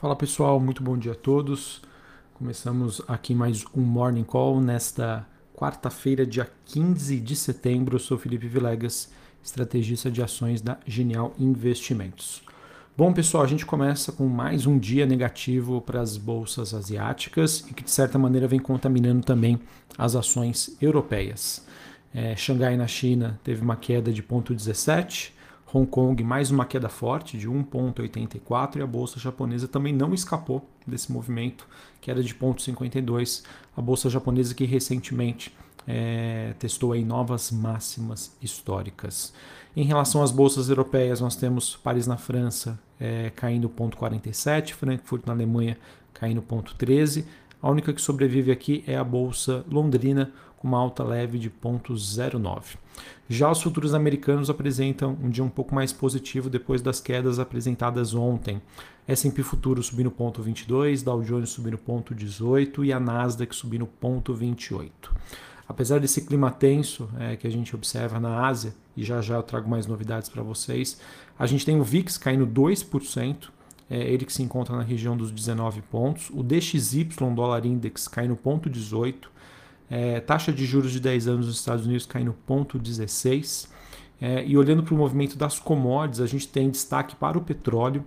Fala pessoal, muito bom dia a todos. Começamos aqui mais um Morning Call nesta quarta-feira, dia 15 de setembro. Eu sou Felipe Vilegas, estrategista de ações da Genial Investimentos. Bom, pessoal, a gente começa com mais um dia negativo para as bolsas asiáticas e que, de certa maneira, vem contaminando também as ações europeias. É, Xangai, na China, teve uma queda de 0,17 Hong Kong mais uma queda forte de 1,84 e a bolsa japonesa também não escapou desse movimento, queda de 0,52. A bolsa japonesa que recentemente é, testou aí novas máximas históricas. Em relação às bolsas europeias, nós temos Paris na França é, caindo 0,47, Frankfurt na Alemanha caindo 0,13. A única que sobrevive aqui é a bolsa londrina, com uma alta leve de 0,09. Já os futuros americanos apresentam um dia um pouco mais positivo depois das quedas apresentadas ontem. S&P futuro subindo 0,22, Dow Jones subindo 0,18 e a Nasdaq subindo 0,28. Apesar desse clima tenso é, que a gente observa na Ásia, e já já eu trago mais novidades para vocês, a gente tem o VIX caindo 2%, é, ele que se encontra na região dos 19 pontos, o DXY dólar index caindo 0,18, é, taxa de juros de 10 anos nos Estados Unidos caindo 0,16. É, e olhando para o movimento das commodities, a gente tem destaque para o petróleo.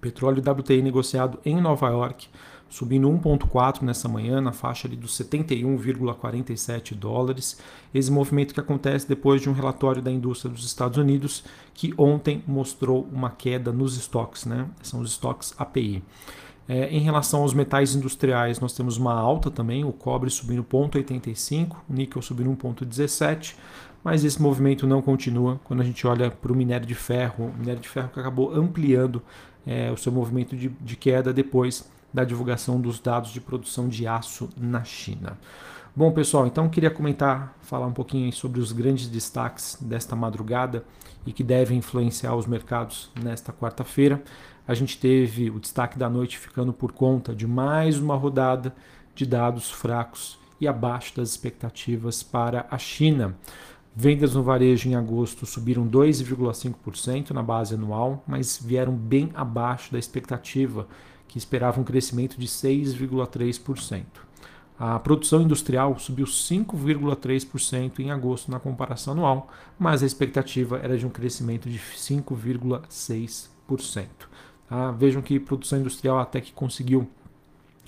Petróleo WTI negociado em Nova York, subindo 1,4 nessa manhã, na faixa ali dos 71,47 dólares. Esse movimento que acontece depois de um relatório da indústria dos Estados Unidos, que ontem mostrou uma queda nos estoques, né? São os estoques API. É, em relação aos metais industriais, nós temos uma alta também, o cobre subindo 0,85, o níquel subindo 1,17, mas esse movimento não continua quando a gente olha para o minério de ferro, o minério de ferro que acabou ampliando é, o seu movimento de, de queda depois da divulgação dos dados de produção de aço na China. Bom, pessoal, então queria comentar, falar um pouquinho sobre os grandes destaques desta madrugada e que devem influenciar os mercados nesta quarta-feira. A gente teve o destaque da noite ficando por conta de mais uma rodada de dados fracos e abaixo das expectativas para a China. Vendas no varejo em agosto subiram 2,5% na base anual, mas vieram bem abaixo da expectativa, que esperava um crescimento de 6,3%. A produção industrial subiu 5,3% em agosto na comparação anual, mas a expectativa era de um crescimento de 5,6%. Tá? Vejam que produção industrial até que conseguiu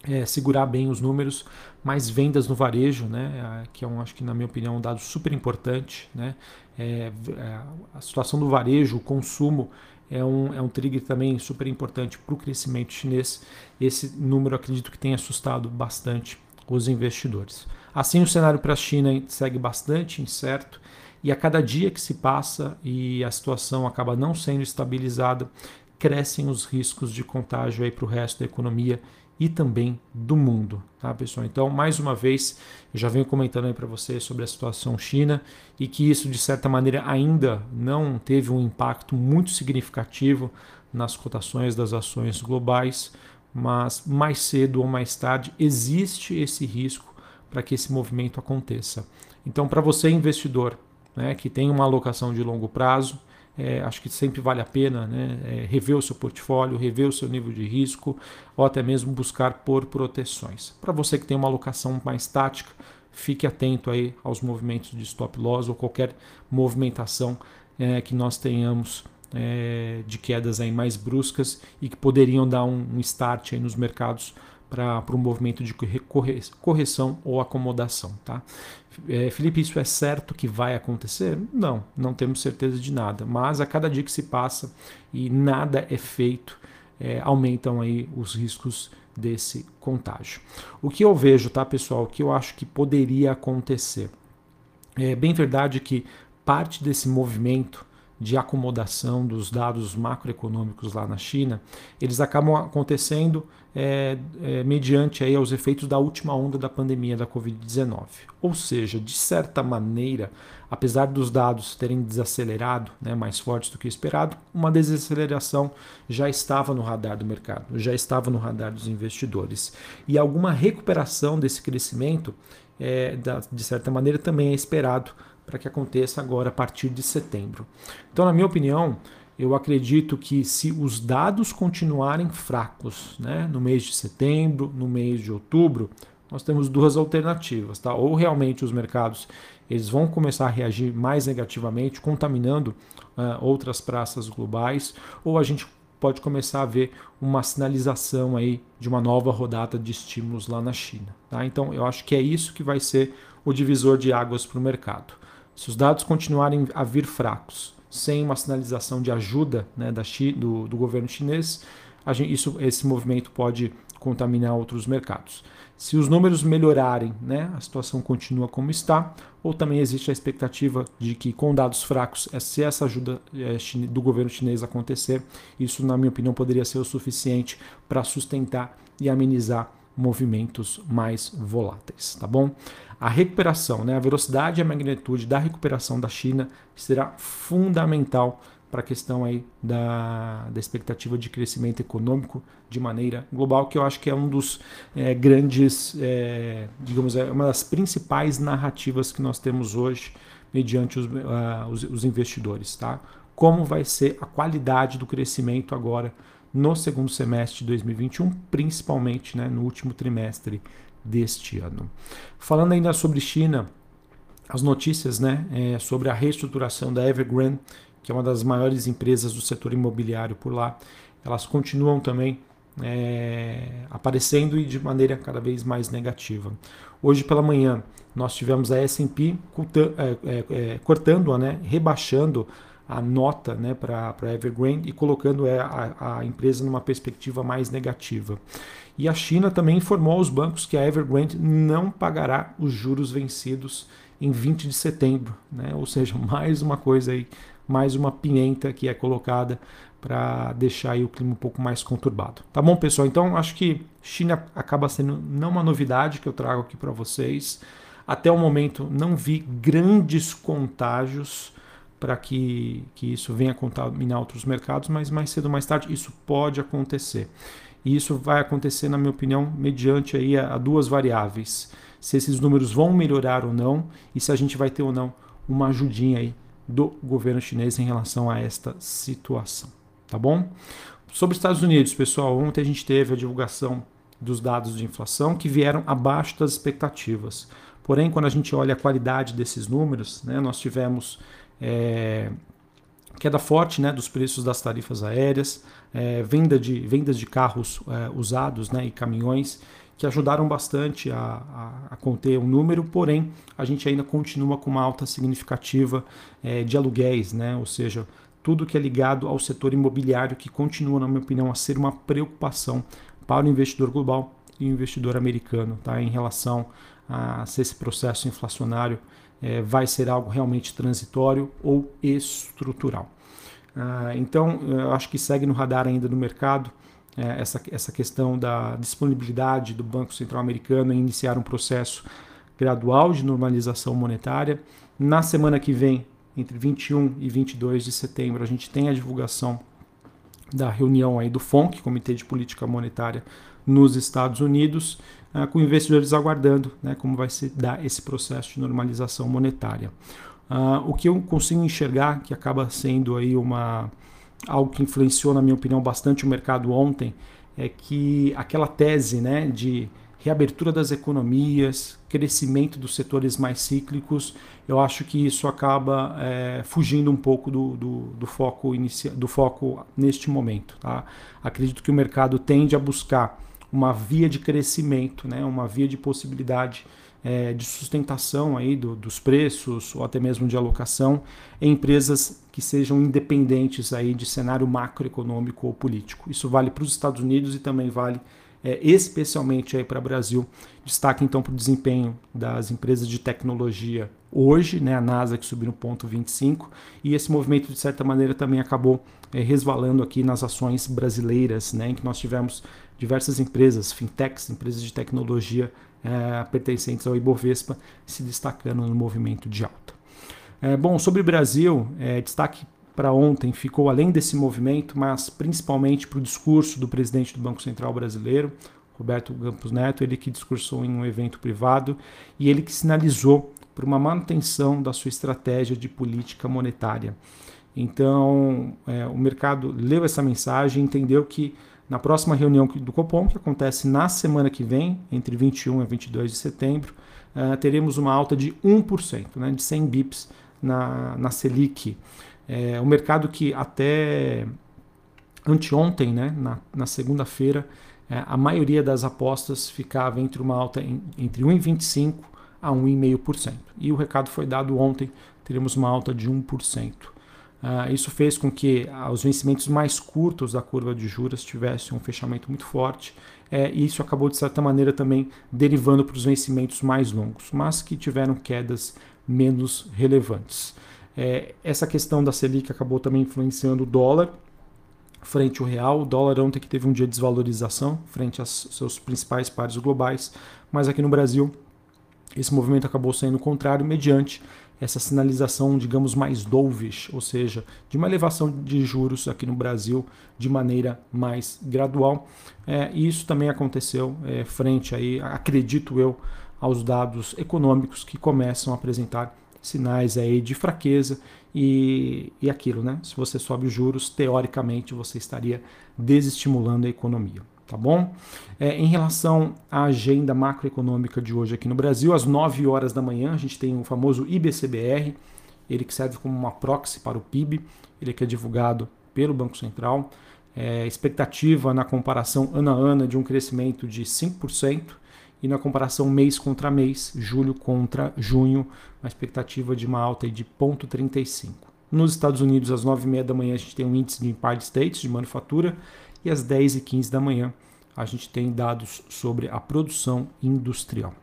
é, segurar bem os números, mas vendas no varejo, né, que é um, acho que na minha opinião, um dado super importante. Né, é, é a situação do varejo, o consumo, é um, é um trigger também super importante para o crescimento chinês. Esse número acredito que tem assustado bastante os investidores. Assim, o cenário para a China segue bastante incerto e a cada dia que se passa e a situação acaba não sendo estabilizada, crescem os riscos de contágio para o resto da economia e também do mundo, tá, pessoal? Então, mais uma vez, eu já venho comentando aí para vocês sobre a situação China e que isso, de certa maneira, ainda não teve um impacto muito significativo nas cotações das ações globais, mas mais cedo ou mais tarde existe esse risco para que esse movimento aconteça. Então, para você investidor né, que tem uma alocação de longo prazo, é, acho que sempre vale a pena né, é, rever o seu portfólio, rever o seu nível de risco ou até mesmo buscar por proteções. Para você que tem uma alocação mais tática, fique atento aí aos movimentos de stop loss ou qualquer movimentação é, que nós tenhamos é, de quedas aí mais bruscas e que poderiam dar um, um start aí nos mercados para um movimento de correção ou acomodação. Tá? É, Felipe, isso é certo que vai acontecer? Não, não temos certeza de nada. Mas a cada dia que se passa e nada é feito, é, aumentam aí os riscos desse contágio. O que eu vejo, tá, pessoal? O que eu acho que poderia acontecer? É bem verdade que parte desse movimento de acomodação dos dados macroeconômicos lá na China, eles acabam acontecendo é, é, mediante aí aos efeitos da última onda da pandemia da Covid-19. Ou seja, de certa maneira, apesar dos dados terem desacelerado, né, mais fortes do que esperado, uma desaceleração já estava no radar do mercado, já estava no radar dos investidores. E alguma recuperação desse crescimento, é, da, de certa maneira, também é esperado para que aconteça agora a partir de setembro. Então, na minha opinião, eu acredito que se os dados continuarem fracos né, no mês de setembro, no mês de outubro, nós temos duas alternativas. Tá? Ou realmente os mercados eles vão começar a reagir mais negativamente, contaminando uh, outras praças globais, ou a gente pode começar a ver uma sinalização aí de uma nova rodada de estímulos lá na China. Tá? Então eu acho que é isso que vai ser o divisor de águas para o mercado. Se os dados continuarem a vir fracos, sem uma sinalização de ajuda né, da, do, do governo chinês, gente, isso, esse movimento pode contaminar outros mercados. Se os números melhorarem, né, a situação continua como está, ou também existe a expectativa de que, com dados fracos, é, se essa ajuda é, do governo chinês acontecer, isso, na minha opinião, poderia ser o suficiente para sustentar e amenizar movimentos mais voláteis, tá bom? A recuperação, né, a velocidade e a magnitude da recuperação da China será fundamental para a questão aí da, da expectativa de crescimento econômico de maneira global, que eu acho que é um dos é, grandes, é, digamos, é uma das principais narrativas que nós temos hoje mediante os, uh, os, os investidores, tá? Como vai ser a qualidade do crescimento agora no segundo semestre de 2021, principalmente né, no último trimestre deste ano. Falando ainda sobre China, as notícias né, é, sobre a reestruturação da Evergrande, que é uma das maiores empresas do setor imobiliário por lá, elas continuam também é, aparecendo e de maneira cada vez mais negativa. Hoje pela manhã nós tivemos a S&P é, é, é, cortando, né, rebaixando a nota né, para a Evergrande e colocando é, a, a empresa numa perspectiva mais negativa. E a China também informou aos bancos que a Evergrande não pagará os juros vencidos em 20 de setembro, né? ou seja, mais uma coisa aí, mais uma pimenta que é colocada para deixar o clima um pouco mais conturbado. Tá bom, pessoal? Então acho que China acaba sendo não uma novidade que eu trago aqui para vocês. Até o momento não vi grandes contágios para que, que isso venha contaminar outros mercados, mas mais cedo ou mais tarde isso pode acontecer. E isso vai acontecer, na minha opinião, mediante aí a, a duas variáveis. Se esses números vão melhorar ou não e se a gente vai ter ou não uma ajudinha aí do governo chinês em relação a esta situação. Tá bom? Sobre os Estados Unidos, pessoal, ontem a gente teve a divulgação dos dados de inflação que vieram abaixo das expectativas. Porém, quando a gente olha a qualidade desses números, né, nós tivemos é, queda forte né, dos preços das tarifas aéreas, é, venda de, vendas de carros é, usados né, e caminhões, que ajudaram bastante a, a, a, conter o número, porém a gente ainda continua com uma alta significativa é, de aluguéis, né, ou seja, tudo que é ligado ao setor imobiliário, que continua, na minha opinião, a ser uma preocupação para o investidor global e o investidor americano, tá, em relação a se esse processo inflacionário é, vai ser algo realmente transitório ou estrutural. Ah, então, acho que segue no radar ainda no mercado é, essa, essa questão da disponibilidade do Banco Central Americano em iniciar um processo gradual de normalização monetária. Na semana que vem, entre 21 e 22 de setembro, a gente tem a divulgação da reunião aí do FONC, Comitê de Política Monetária nos Estados Unidos, uh, com investidores aguardando né, como vai se dar esse processo de normalização monetária. Uh, o que eu consigo enxergar, que acaba sendo aí uma, algo que influenciou, na minha opinião, bastante o mercado ontem, é que aquela tese né, de reabertura das economias, crescimento dos setores mais cíclicos, eu acho que isso acaba é, fugindo um pouco do, do, do foco inicia, do foco neste momento. Tá? Acredito que o mercado tende a buscar uma via de crescimento, né, uma via de possibilidade é, de sustentação aí do, dos preços ou até mesmo de alocação em empresas que sejam independentes aí de cenário macroeconômico ou político. Isso vale para os Estados Unidos e também vale é, especialmente aí para o Brasil. Destaque então para o desempenho das empresas de tecnologia hoje, né, a NASA que subiu no ponto 25, e esse movimento de certa maneira também acabou é, resvalando aqui nas ações brasileiras, né, em que nós tivemos diversas empresas, fintechs, empresas de tecnologia é, pertencentes ao Ibovespa, se destacando no movimento de alta. É, bom, sobre o Brasil, é, destaque para ontem ficou além desse movimento, mas principalmente para o discurso do presidente do Banco Central brasileiro, Roberto Campos Neto, ele que discursou em um evento privado e ele que sinalizou por uma manutenção da sua estratégia de política monetária. Então, é, o mercado leu essa mensagem e entendeu que na próxima reunião do Copom, que acontece na semana que vem, entre 21 e 22 de setembro, uh, teremos uma alta de 1%, né, de 100 bips na, na Selic. É, o mercado que até anteontem, né, na, na segunda-feira, é, a maioria das apostas ficava entre uma alta em, entre 1,25% a 1,5%. E o recado foi dado ontem, teremos uma alta de 1%. Uh, isso fez com que uh, os vencimentos mais curtos da curva de juros tivessem um fechamento muito forte, é, e isso acabou, de certa maneira, também derivando para os vencimentos mais longos, mas que tiveram quedas menos relevantes. É, essa questão da Selic acabou também influenciando o dólar frente ao real. O dólar ontem que teve um dia de desvalorização frente aos seus principais pares globais, mas aqui no Brasil esse movimento acabou sendo contrário mediante essa sinalização, digamos, mais dovish, ou seja, de uma elevação de juros aqui no Brasil de maneira mais gradual. É, e isso também aconteceu é, frente aí, acredito eu, aos dados econômicos que começam a apresentar sinais aí de fraqueza e, e aquilo, né? Se você sobe os juros, teoricamente você estaria desestimulando a economia tá bom? É, em relação à agenda macroeconômica de hoje aqui no Brasil, às 9 horas da manhã a gente tem o famoso IBCBR, ele que serve como uma proxy para o PIB, ele que é divulgado pelo Banco Central, é, expectativa na comparação ano a ano de um crescimento de 5%, e na comparação mês contra mês, julho contra junho, uma expectativa de uma alta de 0,35. Nos Estados Unidos, às 9h30 da manhã, a gente tem um índice de Empire States de manufatura, e às 10 e 15 da manhã a gente tem dados sobre a produção industrial.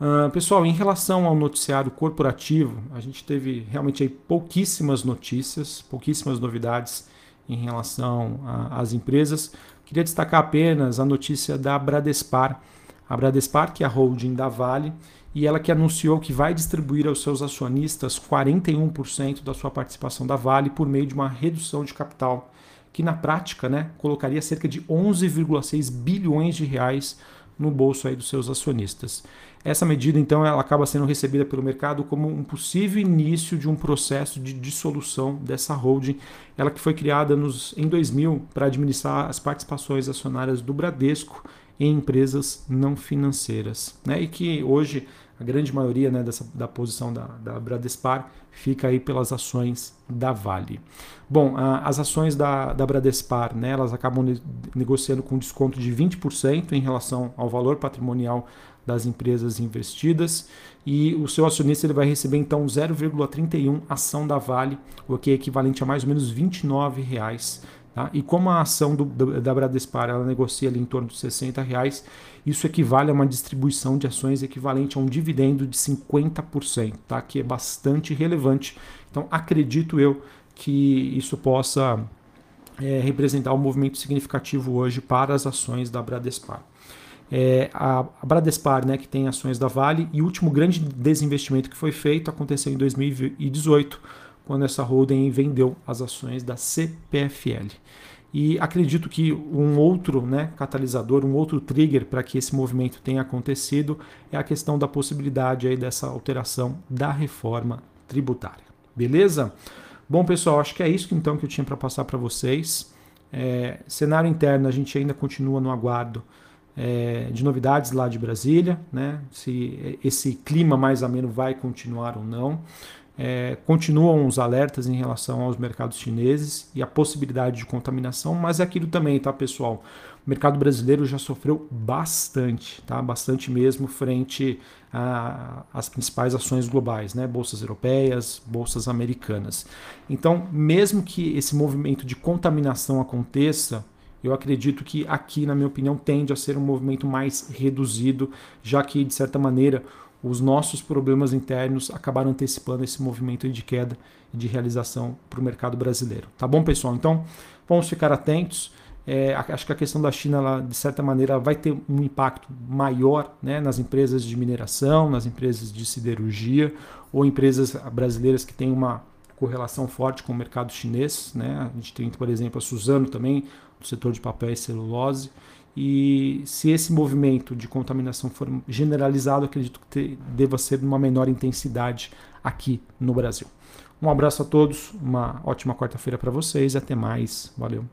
Uh, pessoal, em relação ao noticiário corporativo, a gente teve realmente aí pouquíssimas notícias, pouquíssimas novidades em relação às empresas. Queria destacar apenas a notícia da Bradespar. A Bradespar, que é a holding da Vale, e ela que anunciou que vai distribuir aos seus acionistas 41% da sua participação da Vale por meio de uma redução de capital que na prática né, colocaria cerca de 11,6 bilhões de reais no bolso aí dos seus acionistas. Essa medida, então, ela acaba sendo recebida pelo mercado como um possível início de um processo de dissolução dessa holding, ela que foi criada nos, em 2000 para administrar as participações acionárias do Bradesco em empresas não financeiras, né? e que hoje a grande maioria né, dessa, da posição da, da Bradespar fica aí pelas ações da Vale. Bom, a, as ações da, da Bradespar, né, elas acabam ne negociando com desconto de 20% em relação ao valor patrimonial das empresas investidas e o seu acionista ele vai receber então 0,31 ação da Vale, o que é equivalente a mais ou menos 29 reais Tá? E como a ação do, da Bradespar ela negocia ali em torno de 60 reais, isso equivale a uma distribuição de ações equivalente a um dividendo de 50%, tá? que é bastante relevante. Então acredito eu que isso possa é, representar um movimento significativo hoje para as ações da Bradespar. É, a, Bradespar, né, que tem ações da Vale, e o último grande desinvestimento que foi feito aconteceu em 2018 quando essa holding vendeu as ações da CPFL. E acredito que um outro né, catalisador, um outro trigger para que esse movimento tenha acontecido é a questão da possibilidade aí dessa alteração da reforma tributária. Beleza? Bom, pessoal, acho que é isso então que eu tinha para passar para vocês. É, cenário interno, a gente ainda continua no aguardo é, de novidades lá de Brasília, né? se esse clima mais ameno vai continuar ou não. É, continuam os alertas em relação aos mercados chineses e a possibilidade de contaminação, mas é aquilo também, tá, pessoal? O mercado brasileiro já sofreu bastante, tá? Bastante mesmo frente às principais ações globais, né? Bolsas europeias, bolsas americanas. Então, mesmo que esse movimento de contaminação aconteça, eu acredito que aqui, na minha opinião, tende a ser um movimento mais reduzido, já que, de certa maneira, os nossos problemas internos acabaram antecipando esse movimento de queda e de realização para o mercado brasileiro. Tá bom, pessoal? Então, vamos ficar atentos. É, acho que a questão da China, ela, de certa maneira, vai ter um impacto maior né, nas empresas de mineração, nas empresas de siderurgia ou empresas brasileiras que têm uma correlação forte com o mercado chinês. Né? A gente tem, por exemplo, a Suzano também, do setor de papel e celulose. E se esse movimento de contaminação for generalizado, acredito que te, deva ser de uma menor intensidade aqui no Brasil. Um abraço a todos, uma ótima quarta-feira para vocês e até mais. Valeu.